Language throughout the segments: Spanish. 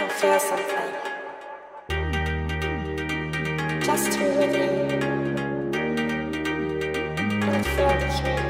can feel something. Just to with you and feel the heat.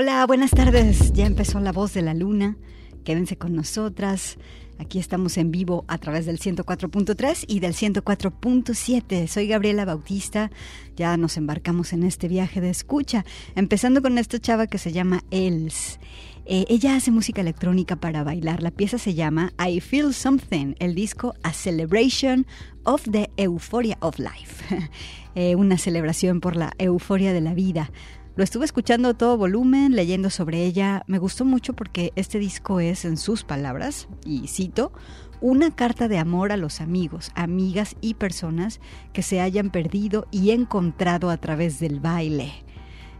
Hola, buenas tardes. Ya empezó la voz de la luna. Quédense con nosotras. Aquí estamos en vivo a través del 104.3 y del 104.7. Soy Gabriela Bautista. Ya nos embarcamos en este viaje de escucha, empezando con esta chava que se llama Els. Eh, ella hace música electrónica para bailar. La pieza se llama I Feel Something, el disco A Celebration of the Euphoria of Life. Eh, una celebración por la euforia de la vida. Lo estuve escuchando a todo volumen, leyendo sobre ella. Me gustó mucho porque este disco es, en sus palabras, y cito, una carta de amor a los amigos, amigas y personas que se hayan perdido y encontrado a través del baile.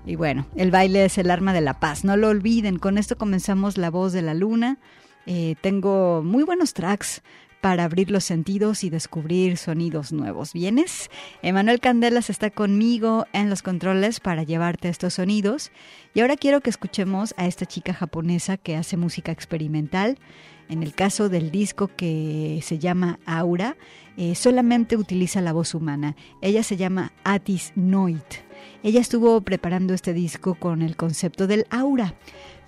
Y bueno, el baile es el arma de la paz, no lo olviden. Con esto comenzamos La Voz de la Luna. Eh, tengo muy buenos tracks para abrir los sentidos y descubrir sonidos nuevos. ¿Vienes? Emanuel Candelas está conmigo en los controles para llevarte estos sonidos. Y ahora quiero que escuchemos a esta chica japonesa que hace música experimental. En el caso del disco que se llama Aura, eh, solamente utiliza la voz humana. Ella se llama Atis Noit. Ella estuvo preparando este disco con el concepto del aura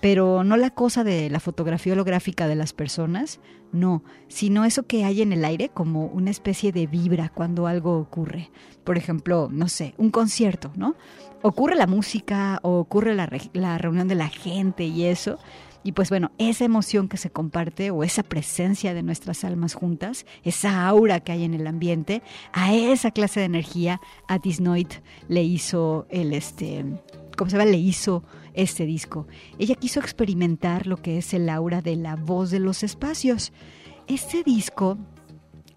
pero no la cosa de la fotografía holográfica de las personas, no, sino eso que hay en el aire como una especie de vibra cuando algo ocurre. Por ejemplo, no sé, un concierto, ¿no? Ocurre la música o ocurre la, la reunión de la gente y eso. Y pues bueno, esa emoción que se comparte o esa presencia de nuestras almas juntas, esa aura que hay en el ambiente, a esa clase de energía, a Disnoid le hizo el este, ¿cómo se llama? Le hizo este disco. Ella quiso experimentar lo que es el aura de la voz de los espacios. Este disco,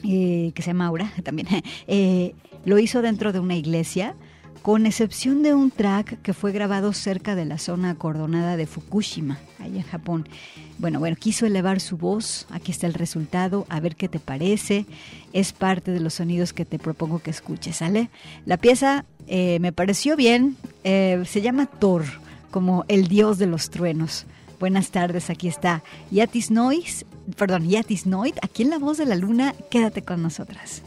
eh, que se llama Aura también, eh, lo hizo dentro de una iglesia, con excepción de un track que fue grabado cerca de la zona acordonada de Fukushima, ahí en Japón. Bueno, bueno, quiso elevar su voz, aquí está el resultado, a ver qué te parece. Es parte de los sonidos que te propongo que escuches, ¿sale? La pieza eh, me pareció bien, se llama Thor como el dios de los truenos. Buenas tardes, aquí está Yatis Nois, perdón, Yatis Noit, aquí en La Voz de la Luna, quédate con nosotras.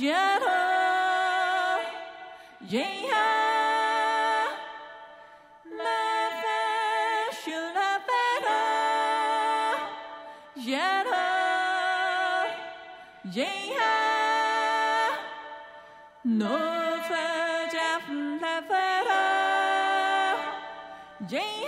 yeah, yeah. Yeah, yeah, no, for Jeff, never, yeah.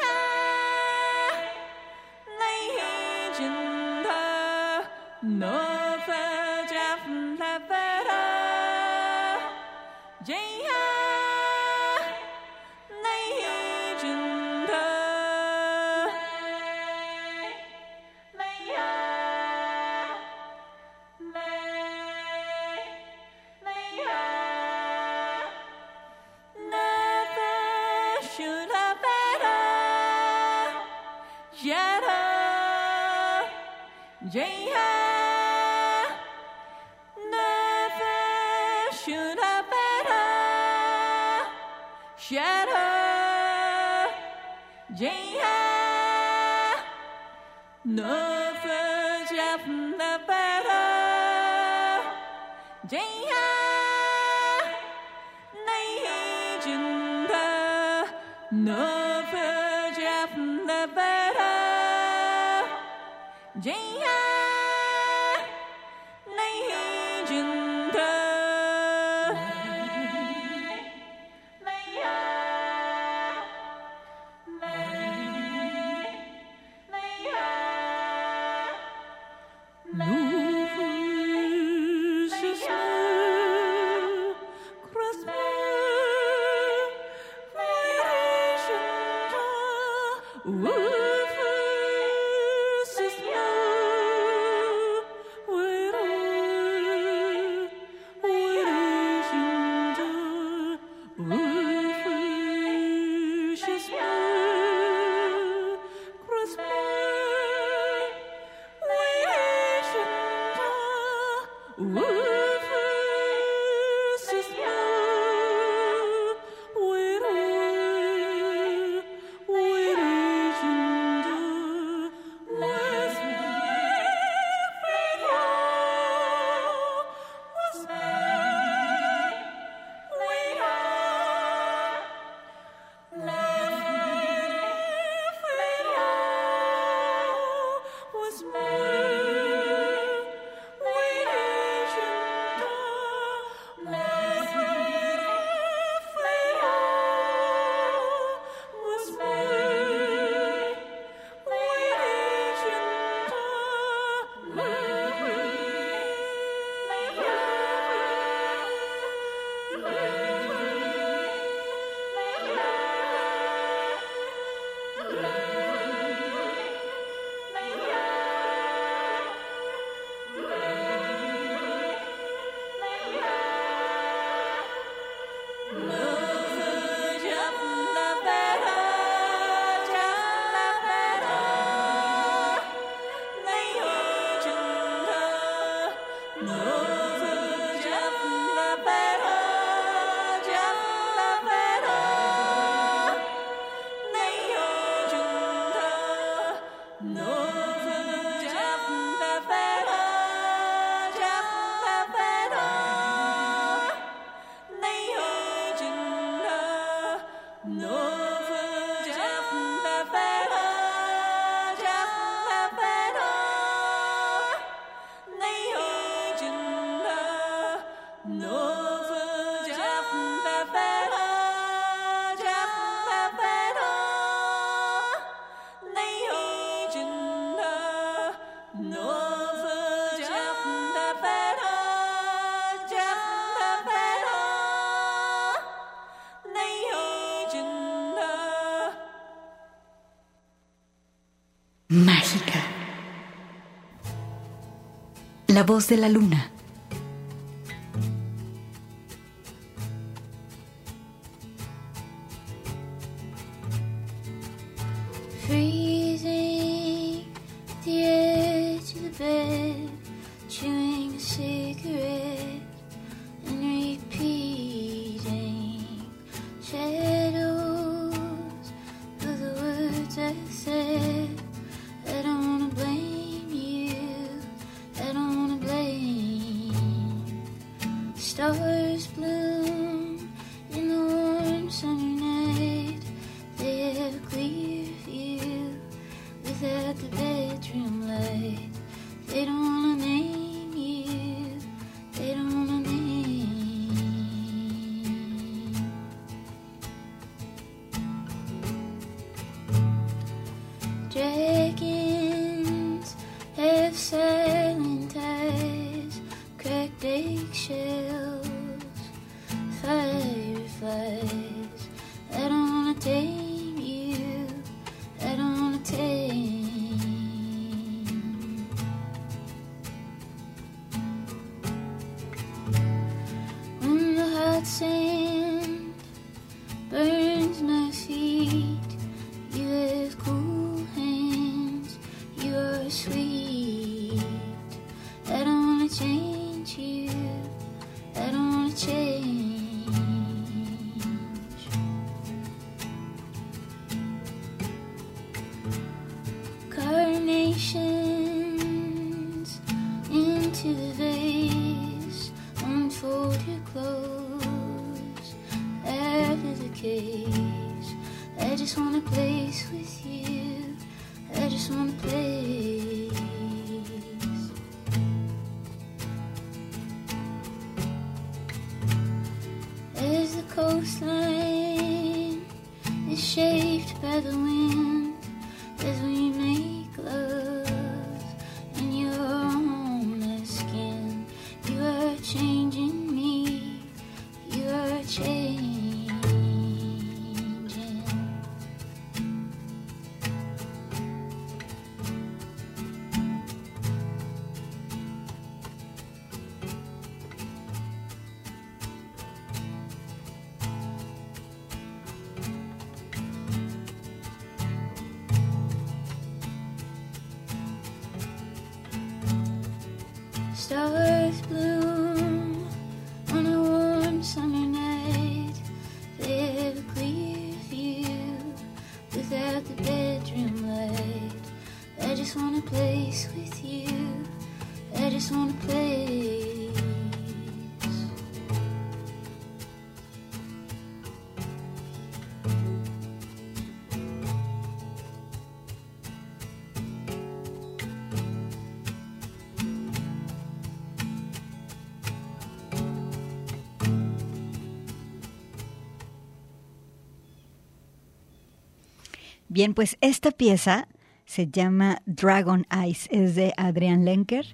No. La de la luna. stars blue. heavenly Bien, pues esta pieza se llama Dragon Eyes, es de Adrian Lenker,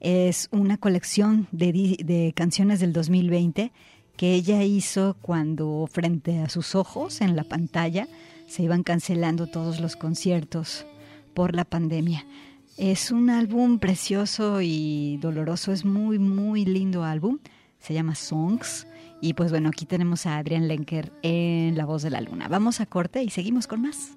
es una colección de, de canciones del 2020 que ella hizo cuando frente a sus ojos en la pantalla se iban cancelando todos los conciertos por la pandemia. Es un álbum precioso y doloroso, es muy, muy lindo álbum. Se llama Songs. Y pues bueno, aquí tenemos a Adrián Lenker en La Voz de la Luna. Vamos a corte y seguimos con más.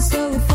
so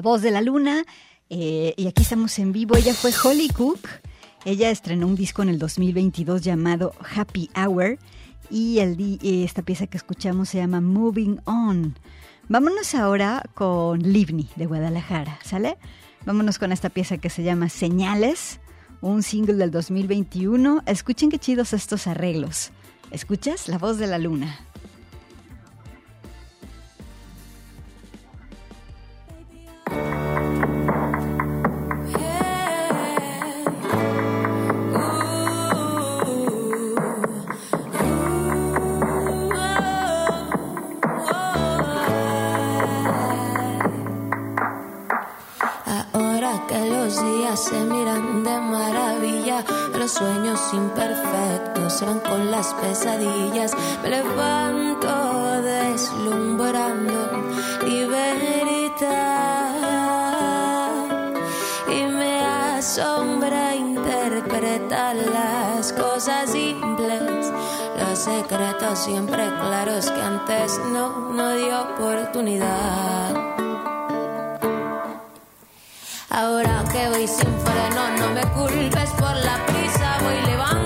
Voz de la Luna. Eh, y aquí estamos en vivo. Ella fue Holly Cook. Ella estrenó un disco en el 2022 llamado Happy Hour. Y esta pieza que escuchamos se llama Moving On. Vámonos ahora con Livni de Guadalajara, ¿sale? Vámonos con esta pieza que se llama Señales, un single del 2021. Escuchen qué chidos estos arreglos. ¿Escuchas? La voz de la luna. que los días se miran de maravilla. Los sueños imperfectos se van con las pesadillas. Me levanto deslumbrando libertad y me asombra interpretar las cosas simples. Los secretos siempre claros que antes no, no di oportunidad. Ahora que voy sin freno, no me culpes por la prisa, voy levantando.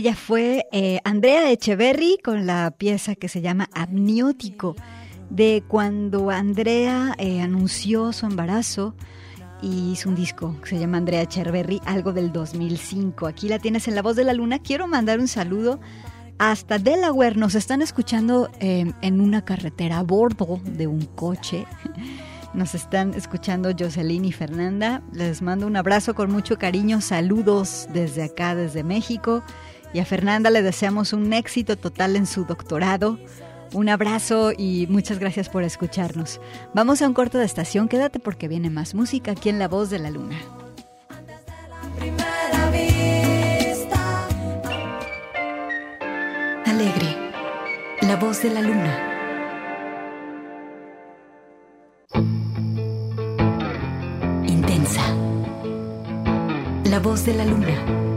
Ella fue eh, Andrea Echeverry con la pieza que se llama Amniótico, de cuando Andrea eh, anunció su embarazo y hizo un disco que se llama Andrea Echeverry, algo del 2005. Aquí la tienes en La Voz de la Luna. Quiero mandar un saludo hasta Delaware. Nos están escuchando eh, en una carretera a bordo de un coche. Nos están escuchando Jocelyn y Fernanda. Les mando un abrazo con mucho cariño. Saludos desde acá, desde México. Y a Fernanda le deseamos un éxito total en su doctorado. Un abrazo y muchas gracias por escucharnos. Vamos a un corto de estación, quédate porque viene más música aquí en La Voz de la Luna. Primera vista. Alegre, La Voz de la Luna. Intensa, La Voz de la Luna.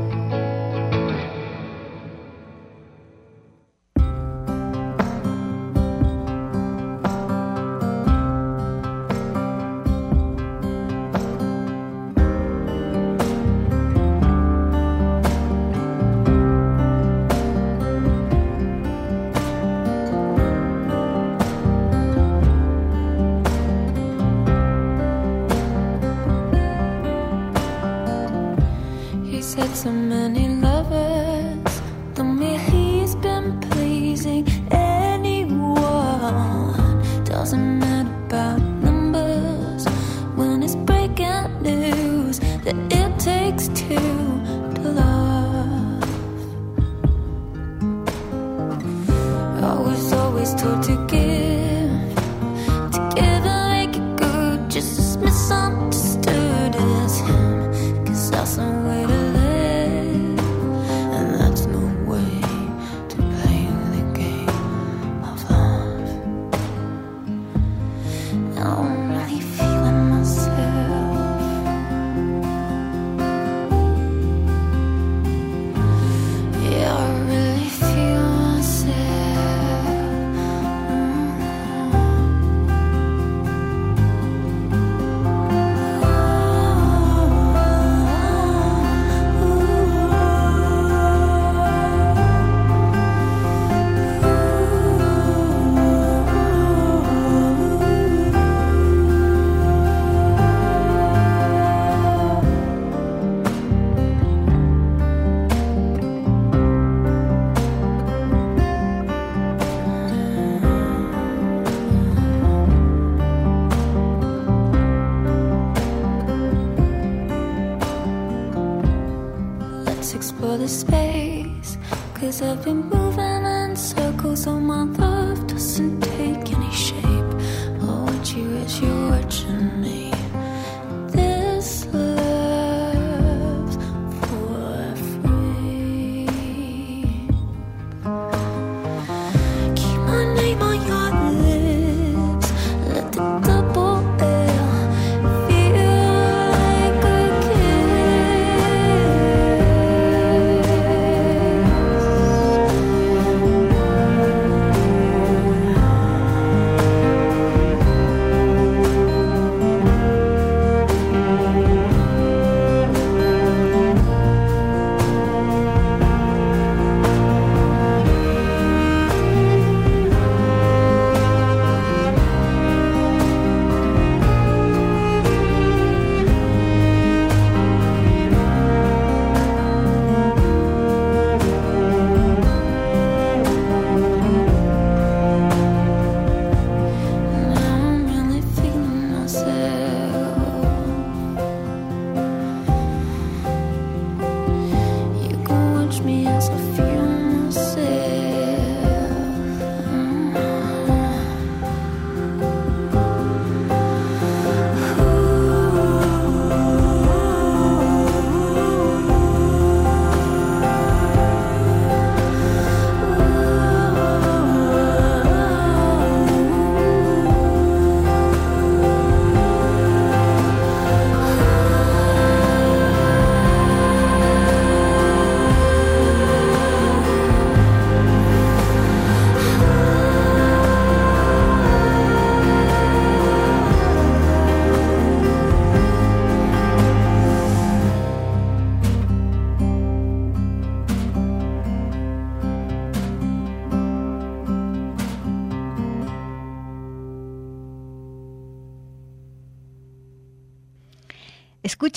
Said so many lovers told me he's been pleasing anyone. Doesn't matter about numbers when it's breaking news that it takes two to love. I was always told to give, to give and make it good, just as misunderstood I've been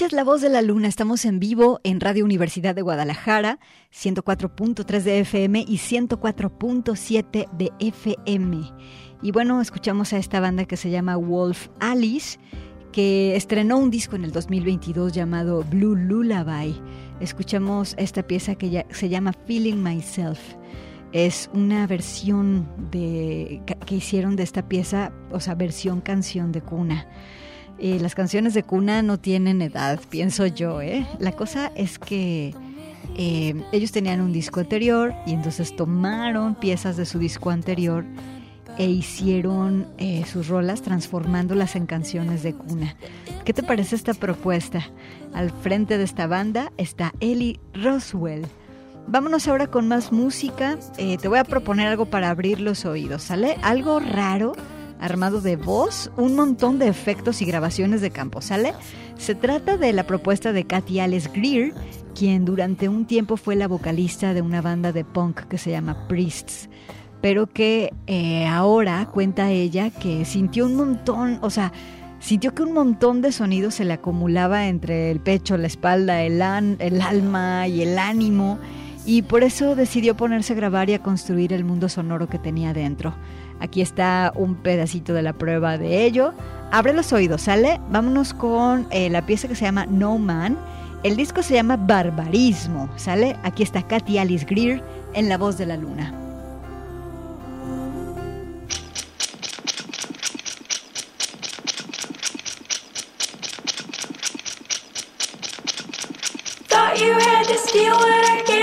Escuchas La Voz de la Luna, estamos en vivo en Radio Universidad de Guadalajara, 104.3 de FM y 104.7 de FM. Y bueno, escuchamos a esta banda que se llama Wolf Alice, que estrenó un disco en el 2022 llamado Blue Lullaby. Escuchamos esta pieza que ya, se llama Feeling Myself. Es una versión de, que hicieron de esta pieza, o sea, versión canción de cuna. Eh, las canciones de cuna no tienen edad, pienso yo. ¿eh? La cosa es que eh, ellos tenían un disco anterior y entonces tomaron piezas de su disco anterior e hicieron eh, sus rolas transformándolas en canciones de cuna. ¿Qué te parece esta propuesta? Al frente de esta banda está Ellie Roswell. Vámonos ahora con más música. Eh, te voy a proponer algo para abrir los oídos, ¿sale? Algo raro armado de voz, un montón de efectos y grabaciones de campo, ¿sale? Se trata de la propuesta de Katy Alice Greer, quien durante un tiempo fue la vocalista de una banda de punk que se llama Priests, pero que eh, ahora cuenta ella que sintió un montón, o sea, sintió que un montón de sonidos se le acumulaba entre el pecho, la espalda, el, an- el alma y el ánimo, y por eso decidió ponerse a grabar y a construir el mundo sonoro que tenía dentro. Aquí está un pedacito de la prueba de ello. Abre los oídos, ¿sale? Vámonos con eh, la pieza que se llama No Man. El disco se llama Barbarismo, ¿sale? Aquí está Katy Alice Greer en La Voz de la Luna. You had to steal what I gave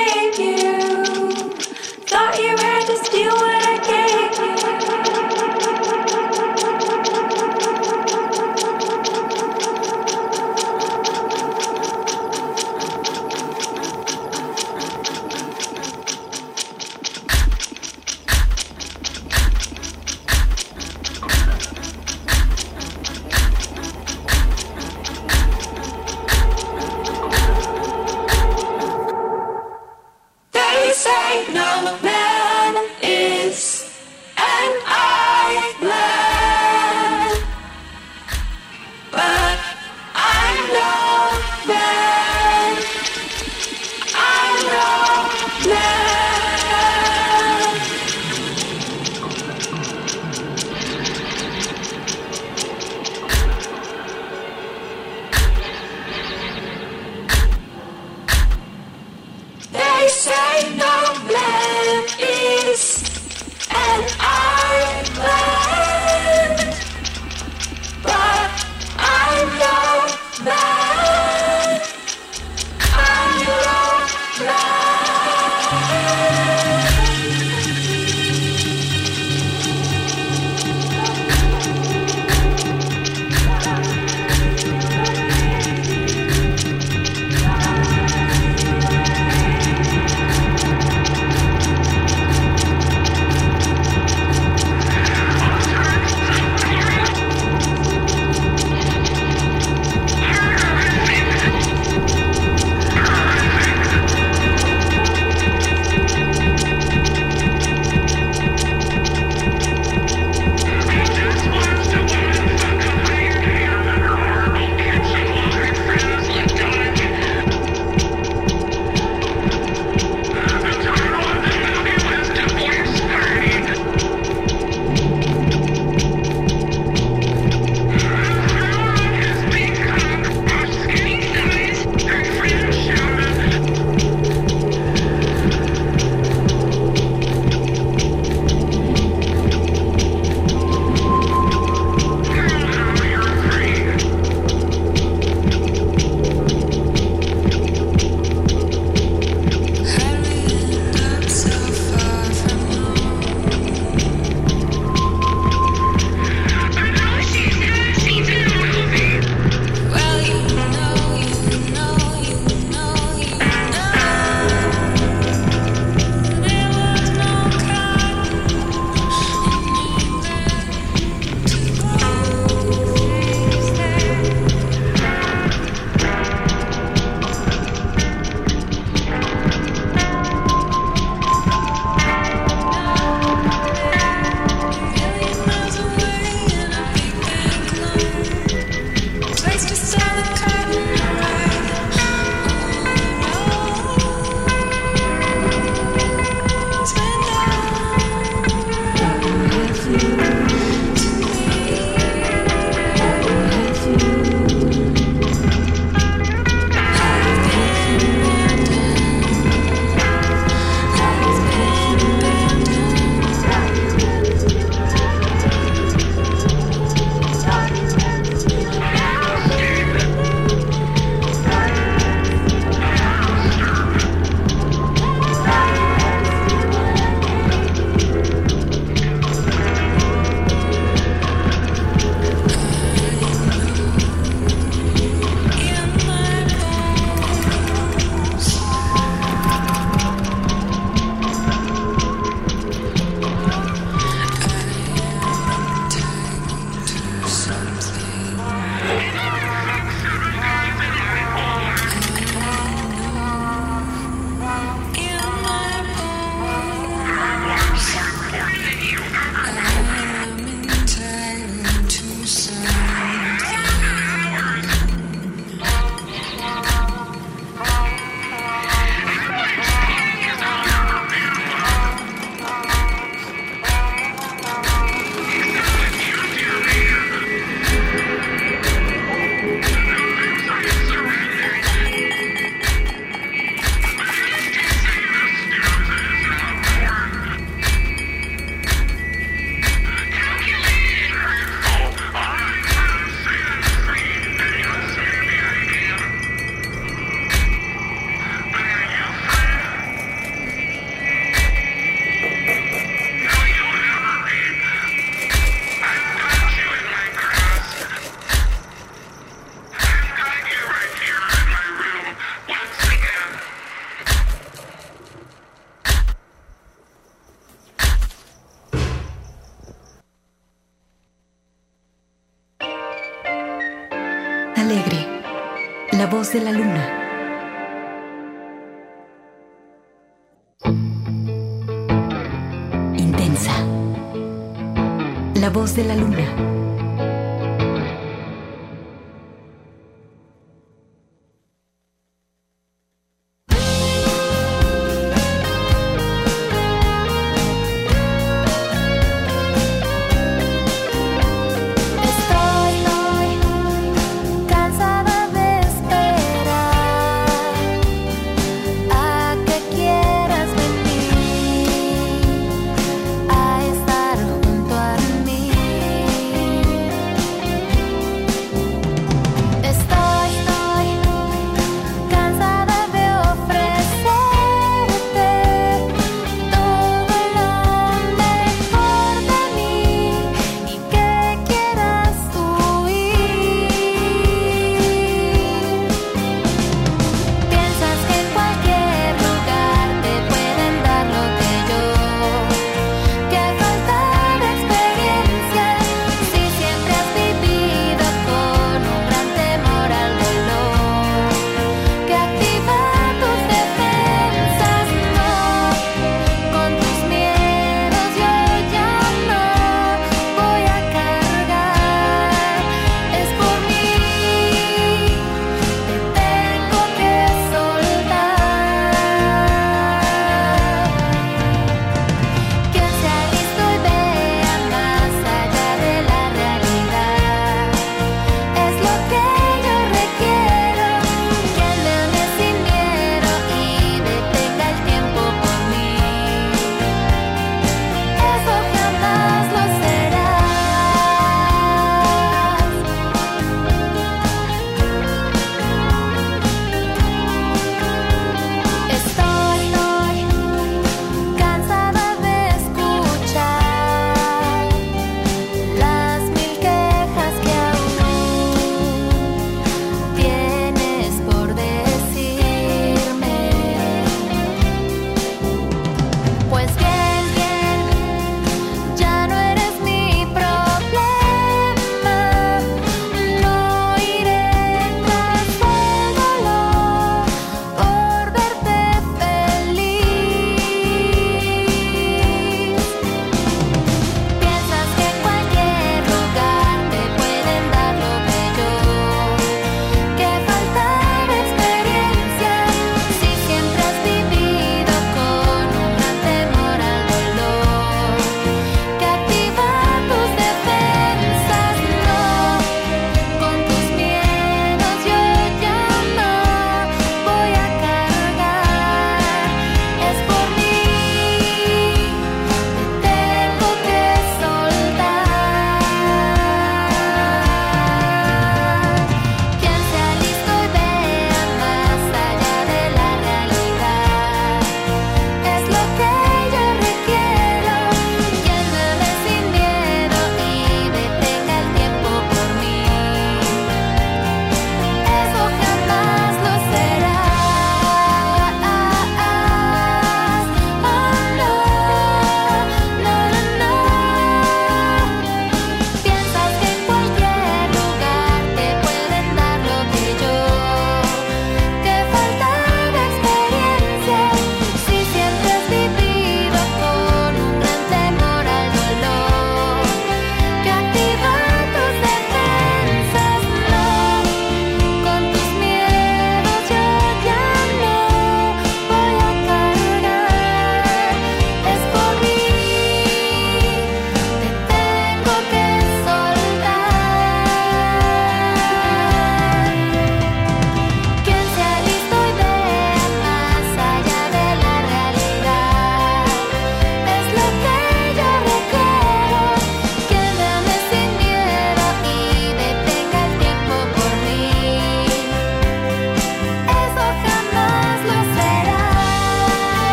de la luna.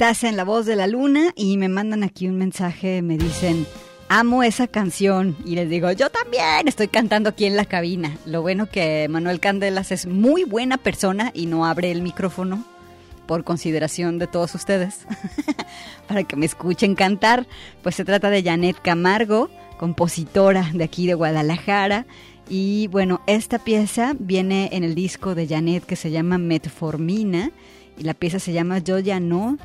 Estás en La Voz de la Luna y me mandan aquí un mensaje, me dicen, amo esa canción. Y les digo, yo también estoy cantando aquí en la cabina. Lo bueno que Manuel Candelas es muy buena persona y no abre el micrófono por consideración de todos ustedes, para que me escuchen cantar. Pues se trata de Janet Camargo, compositora de aquí de Guadalajara. Y bueno, esta pieza viene en el disco de Janet que se llama Metformina y la pieza se llama Yo ya no.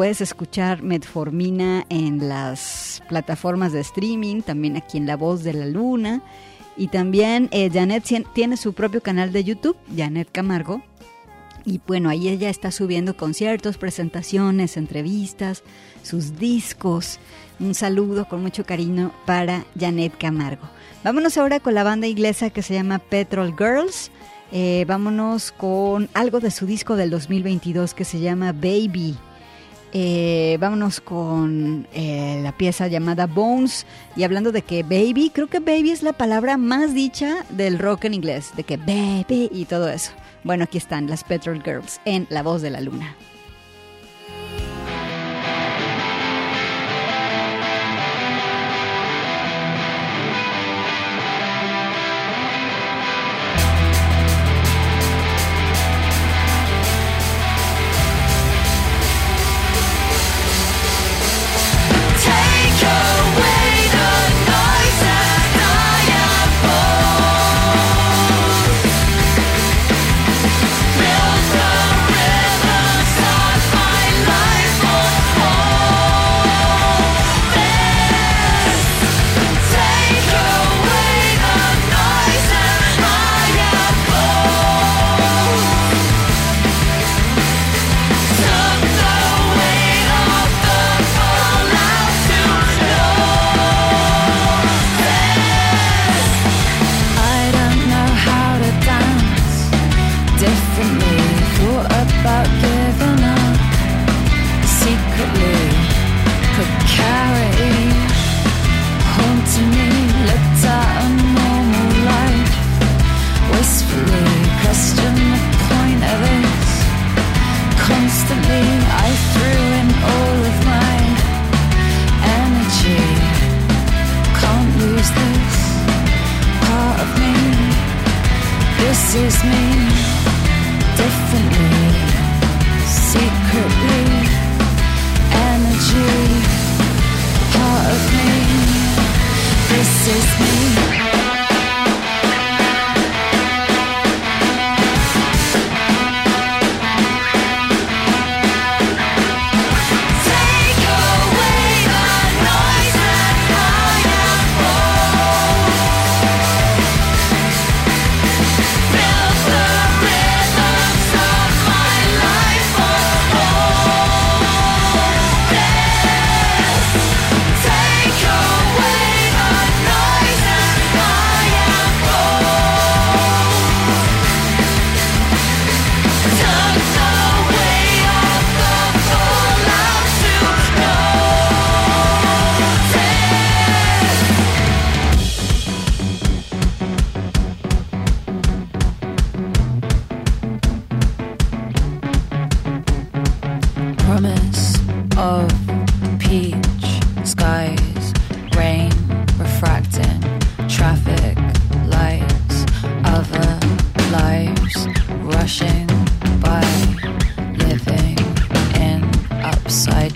Puedes escuchar Metformina en las plataformas de streaming, también aquí en La Voz de la Luna. Y también eh, Janet tiene su propio canal de YouTube, Janet Camargo. Y bueno, ahí ella está subiendo conciertos, presentaciones, entrevistas, sus discos. Un saludo con mucho cariño para Janet Camargo. Vámonos ahora con la banda inglesa que se llama Petrol Girls. Eh, vámonos con algo de su disco del 2022 que se llama Baby. Eh, vámonos con eh, la pieza llamada Bones. Y hablando de que baby, creo que baby es la palabra más dicha del rock en inglés. De que baby y todo eso. Bueno, aquí están las Petrol Girls en La Voz de la Luna.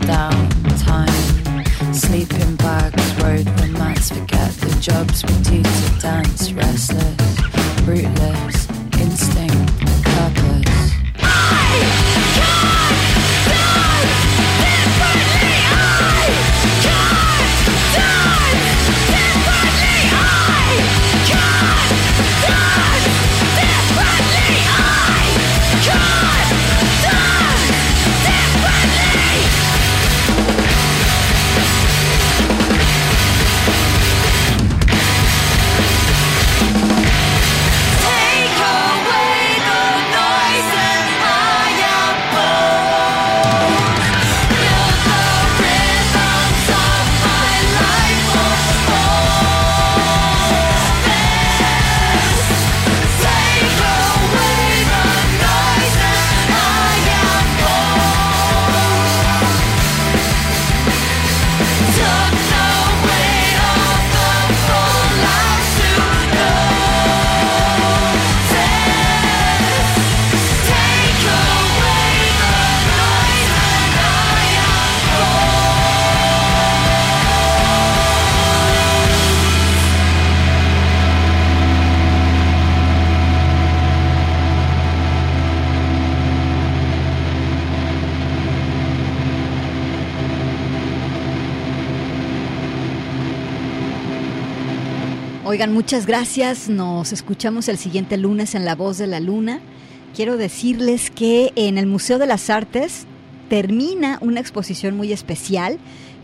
Down time. Sleeping bags, road romance, forget the jobs we do to dance, restless, rootless, Oigan, muchas gracias. Nos escuchamos el siguiente lunes en La Voz de la Luna. Quiero decirles que en el Museo de las Artes termina una exposición muy especial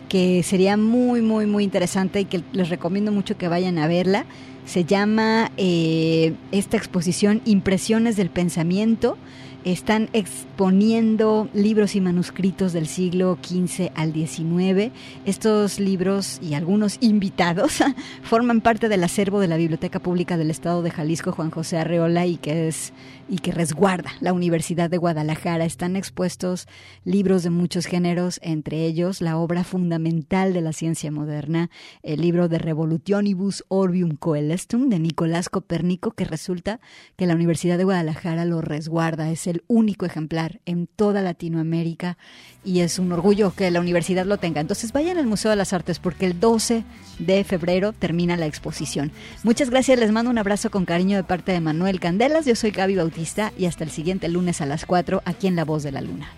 que sería muy, muy, muy interesante y que les recomiendo mucho que vayan a verla. Se llama eh, esta exposición Impresiones del Pensamiento están exponiendo libros y manuscritos del siglo XV al XIX. Estos libros y algunos invitados forman parte del acervo de la Biblioteca Pública del Estado de Jalisco Juan José Arreola y que es y que resguarda la Universidad de Guadalajara. Están expuestos libros de muchos géneros, entre ellos la obra fundamental de la ciencia moderna, el libro de Revolutionibus Orbium Coelestum de Nicolás Copérnico, que resulta que la Universidad de Guadalajara lo resguarda. Es el único ejemplar en toda Latinoamérica y es un orgullo que la universidad lo tenga. Entonces vayan al Museo de las Artes porque el 12 de febrero termina la exposición. Muchas gracias, les mando un abrazo con cariño de parte de Manuel Candelas. Yo soy Gaby Bautista y hasta el siguiente lunes a las 4 aquí en La Voz de la Luna.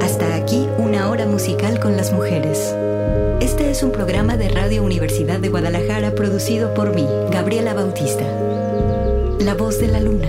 Hasta aquí una hora musical con las mujeres. Este es un programa de Radio Universidad de Guadalajara producido por mí, Gabriela Bautista. La voz de la luna.